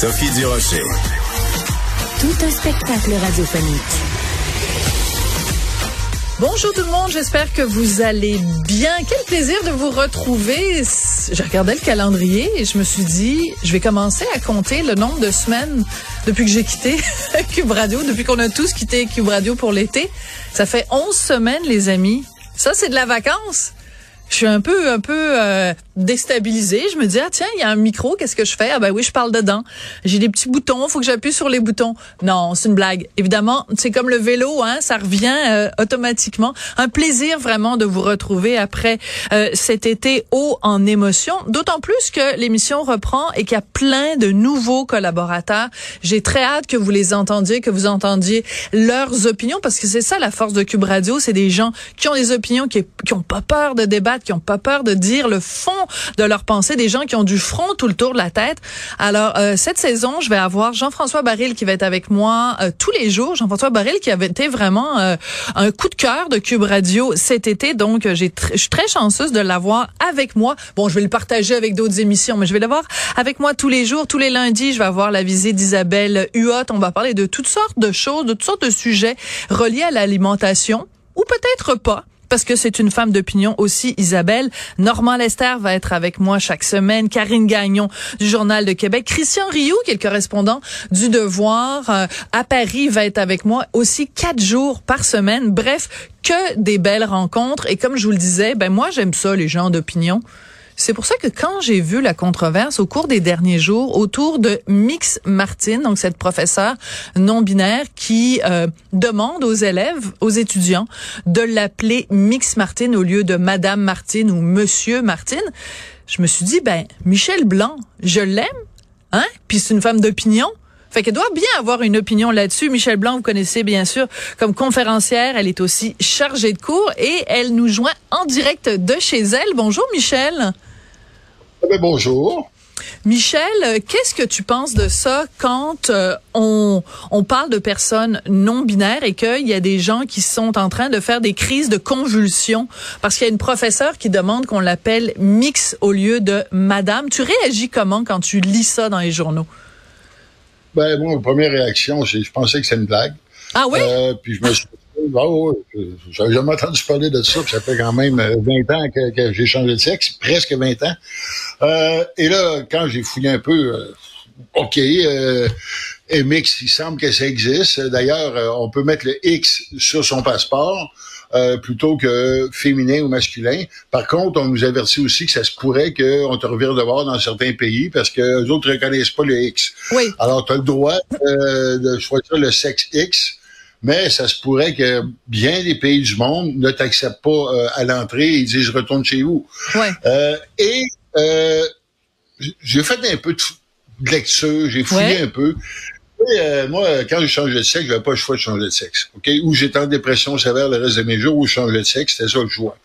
Sophie Durocher. Tout un spectacle radiophonique. Bonjour tout le monde, j'espère que vous allez bien. Quel plaisir de vous retrouver. J'ai regardé le calendrier et je me suis dit, je vais commencer à compter le nombre de semaines depuis que j'ai quitté Cube Radio, depuis qu'on a tous quitté Cube Radio pour l'été. Ça fait 11 semaines, les amis. Ça, c'est de la vacance. Je suis un peu, un peu euh, déstabilisée. Je me dis, ah tiens, il y a un micro, qu'est-ce que je fais? Ah ben oui, je parle dedans. J'ai des petits boutons, faut que j'appuie sur les boutons. Non, c'est une blague. Évidemment, c'est comme le vélo, hein, ça revient euh, automatiquement. Un plaisir vraiment de vous retrouver après euh, cet été haut en émotion. D'autant plus que l'émission reprend et qu'il y a plein de nouveaux collaborateurs. J'ai très hâte que vous les entendiez, que vous entendiez leurs opinions, parce que c'est ça la force de Cube Radio, c'est des gens qui ont des opinions, qui, qui ont pas peur de débattre, qui ont pas peur de dire le fond de leur pensée, des gens qui ont du front tout le tour de la tête. Alors, euh, cette saison, je vais avoir Jean-François Baril qui va être avec moi euh, tous les jours. Jean-François Baril qui avait été vraiment euh, un coup de cœur de Cube Radio cet été. Donc, j'ai je suis très chanceuse de l'avoir avec moi. Bon, je vais le partager avec d'autres émissions, mais je vais l'avoir avec moi tous les jours, tous les lundis. Je vais avoir la visite d'Isabelle Huot. On va parler de toutes sortes de choses, de toutes sortes de sujets reliés à l'alimentation ou peut-être pas parce que c'est une femme d'opinion aussi, Isabelle. Normand Lester va être avec moi chaque semaine. Karine Gagnon du Journal de Québec. Christian Rioux, qui est le correspondant du Devoir euh, à Paris, va être avec moi aussi quatre jours par semaine. Bref, que des belles rencontres. Et comme je vous le disais, ben moi j'aime ça, les gens d'opinion. C'est pour ça que quand j'ai vu la controverse au cours des derniers jours autour de Mix Martin, donc cette professeure non binaire qui euh, demande aux élèves, aux étudiants, de l'appeler Mix Martin au lieu de Madame Martin ou Monsieur Martin, je me suis dit ben Michel Blanc, je l'aime, hein? Puis c'est une femme d'opinion. Fait qu'elle doit bien avoir une opinion là-dessus. Michel Blanc, vous connaissez bien sûr comme conférencière. Elle est aussi chargée de cours et elle nous joint en direct de chez elle. Bonjour Michel. Eh ben, bonjour. Michel, qu'est-ce que tu penses de ça quand euh, on, on parle de personnes non binaires et qu'il y a des gens qui sont en train de faire des crises de convulsions? Parce qu'il y a une professeure qui demande qu'on l'appelle mix au lieu de madame. Tu réagis comment quand tu lis ça dans les journaux? Ben, moi, première réaction, je pensais que c'était une blague. Ah oui? Euh, puis je me suis Oh, j'avais jamais entendu parler de ça, puis ça fait quand même 20 euh, ans que, j'ai changé de sexe, presque 20 ans. Euh, et là, quand j'ai fouillé un peu, euh, OK, euh, MX, il semble que ça existe. D'ailleurs, on peut mettre le X sur son passeport. plutôt que féminin ou masculin. Par contre, on nous avertit aussi que ça se pourrait qu'on te revire de voir dans certains pays parce que les autres ne reconnaissent pas le X. Oui. Alors, tu as le droit de choisir le sexe X mais ça se pourrait que bien des pays du monde ne t'acceptent pas euh, à l'entrée et disent retourne chez vous. Ouais. Euh, et euh, j'ai fait un peu de lecture, j'ai fouillé un peu. Et, euh, moi, quand je changeais de sexe, j'avais pas le choix de changer de sexe. Ok, Ou j'étais en dépression sévère le reste de mes jours, ou je changeais de sexe, c'était ça le choix.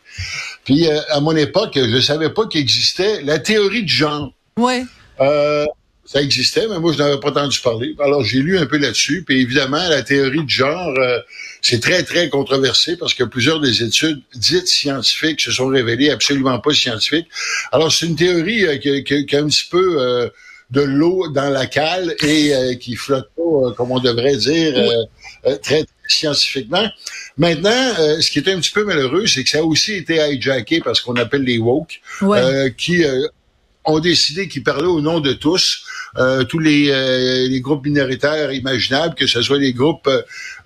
Puis à mon époque, je savais pas qu'il existait la théorie du genre. Ouais. Euh, ça existait, mais moi, je n'avais pas entendu parler. Alors, j'ai lu un peu là-dessus. Puis évidemment, la théorie du genre, euh, c'est très, très controversé parce que plusieurs des études dites scientifiques se sont révélées absolument pas scientifiques. Alors, c'est une théorie euh, qui, qui, a un petit peu euh, de l'eau dans la cale et qui flotte pas, comme on devrait dire, très, scientifiquement. Maintenant, ce qui est un petit peu malheureux, c'est que ça a aussi été hijacké par ce qu'on appelle les woke, qui ont décidé qu'ils parlaient au nom de tous, euh, tous les, euh, les, groupes minoritaires imaginables, que ce soit les groupes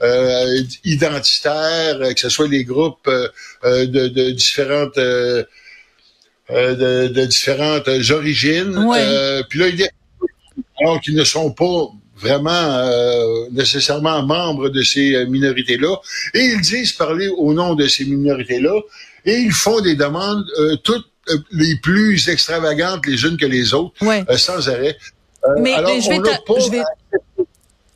euh, identitaires, que ce soit les groupes de, de, différentes de, de, différentes origines. puis là, il alors qu'ils ne sont pas vraiment nécessairement membres de ces minorités-là, et ils disent parler au nom de ces minorités-là, et ils font des demandes toutes euh, les plus extravagantes les unes que les autres, ouais. Euh, sans arrêt. Mais, je vais,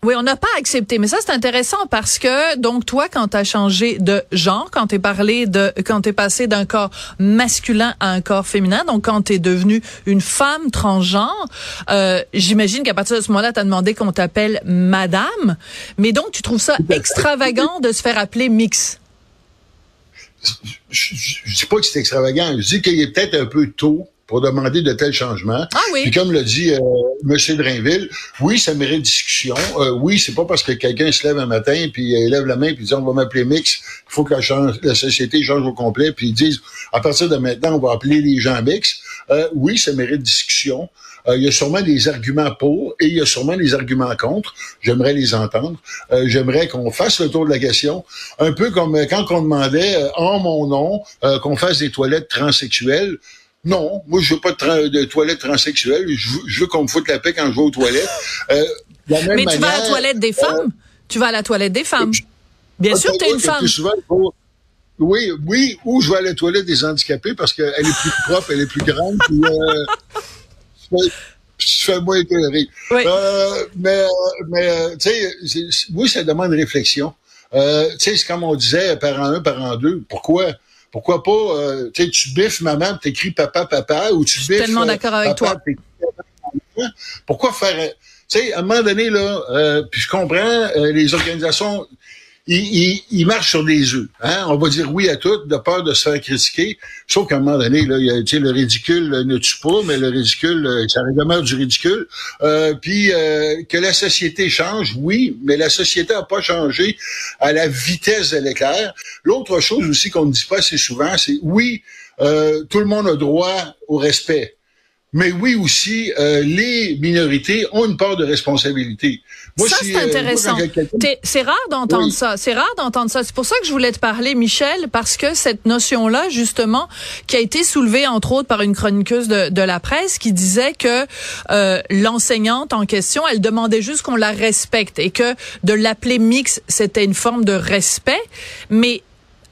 oui, on n'a pas accepté, mais ça c'est intéressant parce que donc toi quand tu as changé de genre, quand tu es parlé de quand tu es passé d'un corps masculin à un corps féminin, donc quand tu es devenue une femme transgenre, euh, j'imagine qu'à partir de ce moment-là, tu as demandé qu'on t'appelle madame, mais donc tu trouves ça extravagant de se faire appeler mix? Je, je, dis pas que c'est extravagant, je dis qu'il est peut-être un peu tôt pour demander de tels changements. Ah oui. Puis comme le dit euh, M. Drainville, oui, ça mérite discussion. Euh, oui, c'est pas parce que quelqu'un se lève un matin puis il lève la main puis dit on va m'appeler mix, il faut que la, la, société change au complet puis ils disent à partir de maintenant on va appeler les gens mix. Euh, oui, ça mérite discussion. Euh, il y a sûrement des arguments pour et il y a sûrement des arguments contre. J'aimerais les entendre. Euh, j'aimerais qu'on fasse le tour de la question, un peu comme quand on demandait en mon nom qu'on fasse des toilettes transsexuelles. Non, moi je veux pas de, de toilettes transsexuelles. Je veux, qu'on me foute la paix quand je vais aux toilettes. Euh, Mais tu vas à la toilette des euh, femmes? tu vas à la toilette des femmes. Bien sûr, tu es une femme. oui, oui, ou je vais à la toilette des handicapés parce qu'elle est plus propre, elle est plus grande. Puis, euh, je fais moins éclairé. Oui. Euh, mais, mais tu sais, oui, ça demande réflexion. Euh, tu sais, c'est comme on disait, parent 1, parent 2. Pourquoi? Pourquoi pas, euh, tu biffes maman, t'écris papa, papa, ou tu biffes. Je suis tellement d'accord avec toi. Pourquoi faire, tu sais, à un moment donné, là, euh, puis je comprends, euh, les organisations, il, marche sur des œufs. Hein? On va dire oui à tout, de peur de se faire critiquer. Sauf qu'à un moment donné, là, il y a, le ridicule ne tue pas, mais le ridicule, euh, ça demeure du ridicule. Euh, puis euh, que la société change, oui, mais la société n'a pas changé à la vitesse de l'éclair. L'autre chose aussi qu'on ne dit pas assez souvent, c'est oui, euh, tout le monde a droit au respect. Mais oui aussi, euh, les minorités ont une part de responsabilité. Moi, ça, c'est euh, intéressant. c'est rare d'entendre ça. C'est rare d'entendre ça. C'est pour ça que je voulais te parler, Michel, parce que cette notion-là, justement, qui a été soulevée, entre autres, par une chroniqueuse de, de la presse, qui disait que euh, l'enseignante en question, elle demandait juste qu'on la respecte et que de l'appeler mix, c'était une forme de respect. Mais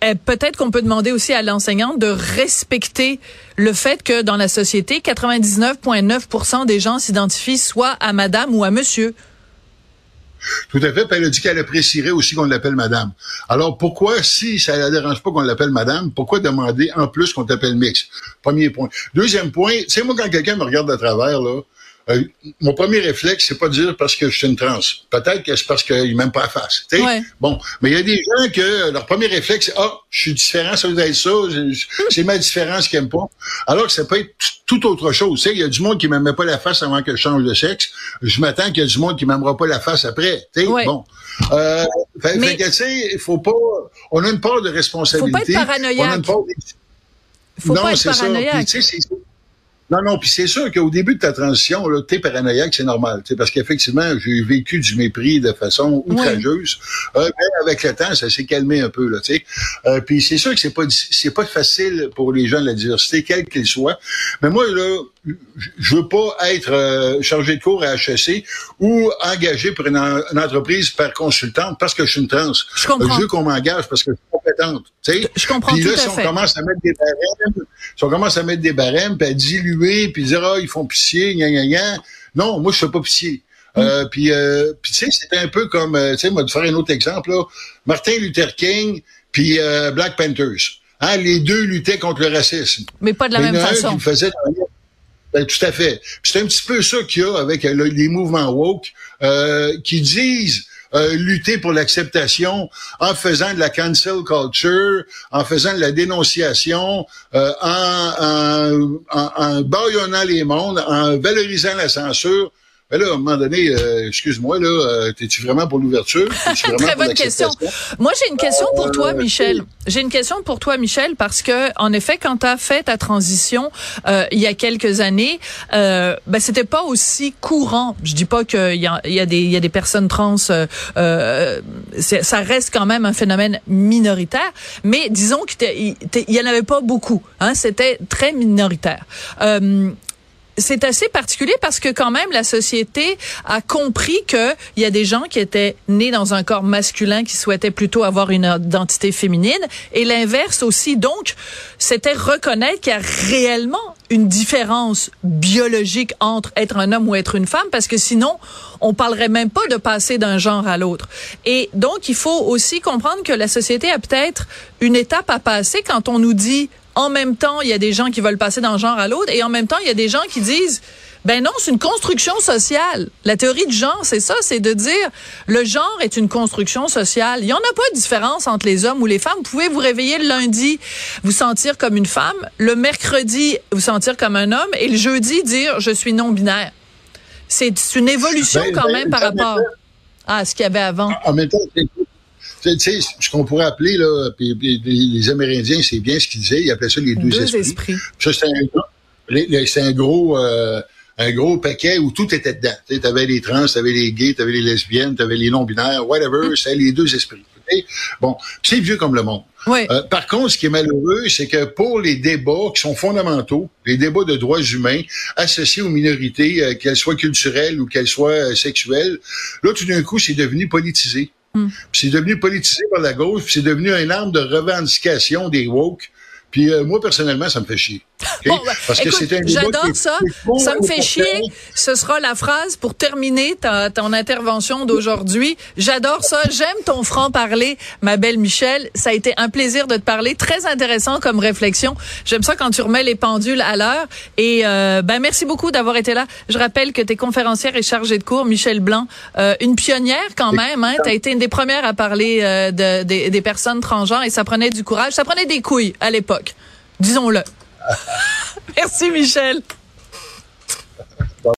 euh, peut-être qu'on peut demander aussi à l'enseignante de respecter le fait que dans la société, 99,9% des gens s'identifient soit à madame ou à monsieur. Tout à fait. Puis elle a dit qu'elle apprécierait aussi qu'on l'appelle madame. Alors pourquoi, si ça ne la dérange pas qu'on l'appelle madame, pourquoi demander en plus qu'on t'appelle mix? Premier point. Deuxième point, c'est moi quand quelqu'un me regarde à travers, là, euh, mon premier réflexe, c'est pas de dire parce que je suis une trans. Peut-être que c'est parce qu'ils m'aiment pas la face. Bon, mais il y a des gens que leur premier réflexe, c'est ah, je suis différent, ça veut être ça, c'est ma différence qu'ils n'aiment pas. Alors que ça peut être tout autre chose. Il y a du monde qui m'aimait pas la face avant que je change de sexe. Je m'attends qu'il y a du monde qui m'aimera pas la face après. Bon. Euh, fait, sais, il faut pas. On a une part de responsabilité. Faut pas être paranoïaque. On a une part Faut pas être paranoïaque. Non, non, puis c'est sûr qu'au début de ta transition, là, t'es paranoïaque, c'est normal, parce qu'effectivement, j'ai vécu du mépris de façon outrageuse. Euh, mais avec le temps, ça s'est calmé un peu, là, tu. Euh, puis c'est sûr que c'est pas c'est pas facile pour les gens de la diversité, quels qu'ils soient. Mais moi, là, je veux pas être euh, chargé de cours à HEC ou engagé pour une, entreprise par consultante parce que je suis une trans. Je comprends. Je veux qu'on m'engage parce que je suis compétente. Tu sais. Je comprends puis là, si on commence à mettre des barèmes, si on commence à mettre des barèmes, puis à diluer, puis dire ah ils font pitié, gna gna gna. Non, moi je fais pas pitié. Euh, mm. puis, euh, puis tu sais, c'était un peu comme, tu sais, moi de faire un autre exemple là, Martin Luther King puis Black Panthers. Hein, les deux luttaient contre le racisme. Mais pas de la même façon. Ben, tout à fait. C'est un petit peu ça qu'il y a avec euh, les mouvements woke euh, qui disent euh, lutter pour l'acceptation en faisant de la cancel culture, en faisant de la dénonciation, en, en, en, en baillonnant les mondes, en valorisant la censure. Mais là, à un moment donné, euh, excuse-moi, là, euh, es-tu vraiment pour l'ouverture? Très bonne question. Moi, j'ai une question pour toi, euh, Michel. J'ai une question pour toi, Michel, parce que, en effet, quand tu as fait ta transition il y a quelques années, ben, c'était pas aussi courant. Je dis pas qu'il y a, y, a des, y a des personnes trans, ça reste quand même un phénomène minoritaire, mais disons qu'il y en avait pas beaucoup. Hein, c'était très minoritaire c'est assez particulier parce que quand même la société a compris que il y a des gens qui étaient nés dans un corps masculin qui souhaitaient plutôt avoir une identité féminine et l'inverse aussi. Donc, c'était reconnaître qu'il y a réellement une différence biologique entre être un homme ou être une femme parce que sinon, on parlerait même pas de passer d'un genre à l'autre. Et donc, il faut aussi comprendre que la société a peut-être une étape à passer quand on nous dit en même temps, il y a des gens qui veulent passer d'un genre à l'autre et en même temps, il y a des gens qui disent ben non, c'est une construction sociale. La théorie du genre, c'est ça, c'est de dire le genre est une construction sociale. Il n'y en a pas de différence entre les hommes ou les femmes. Vous pouvez vous réveiller le lundi, vous sentir comme une femme, le mercredi, vous sentir comme un homme, et le jeudi, dire je suis non-binaire. C'est une évolution Ben, quand ben, même par en rapport à ce qu'il y avait avant. En même temps, tu sais, ce qu'on pourrait appeler, là, puis- puis les Amérindiens, c'est bien ce qu'ils disaient, ils appelaient ça les deux, Deux esprits. esprits. Ça, c'était un, gros, euh, un gros paquet où tout était dedans. Tu avais les trans, tu avais les gays, tu avais les lesbiennes, tu avais les non-binaires, whatever, c'était les deux esprits. Bon, c'est vieux comme le monde. Oui. Euh, par contre, ce qui est malheureux, c'est que pour les débats qui sont fondamentaux, les débats de droits humains associés aux minorités, euh, qu'elles soient culturelles ou qu'elles soient euh, sexuelles, là, tout d'un coup, c'est devenu politisé. Puis C'est devenu politisé par la gauche, puis c'est devenu un arme de revendication des woke. Puis euh, moi, personnellement, ça me fait chier. Bon, ben, écoute, j'adore ça. Ça me fait chier. Ce sera la phrase pour terminer ta, ton intervention d'aujourd'hui. J'adore ça. J'aime ton franc-parler, ma belle Michelle. Ça a été un plaisir de te parler. Très intéressant comme réflexion. J'aime ça quand tu remets les pendules à l'heure. Et euh, ben merci beaucoup d'avoir été là. Je rappelle que tu es conférencière et chargée de cours, Michel Blanc, euh, une pionnière quand même. Hein? Tu as été une des premières à parler euh, de, des- des personnes transgenres et ça prenait du courage. Ça prenait des couilles à l'époque. Disons-le. Merci Michel.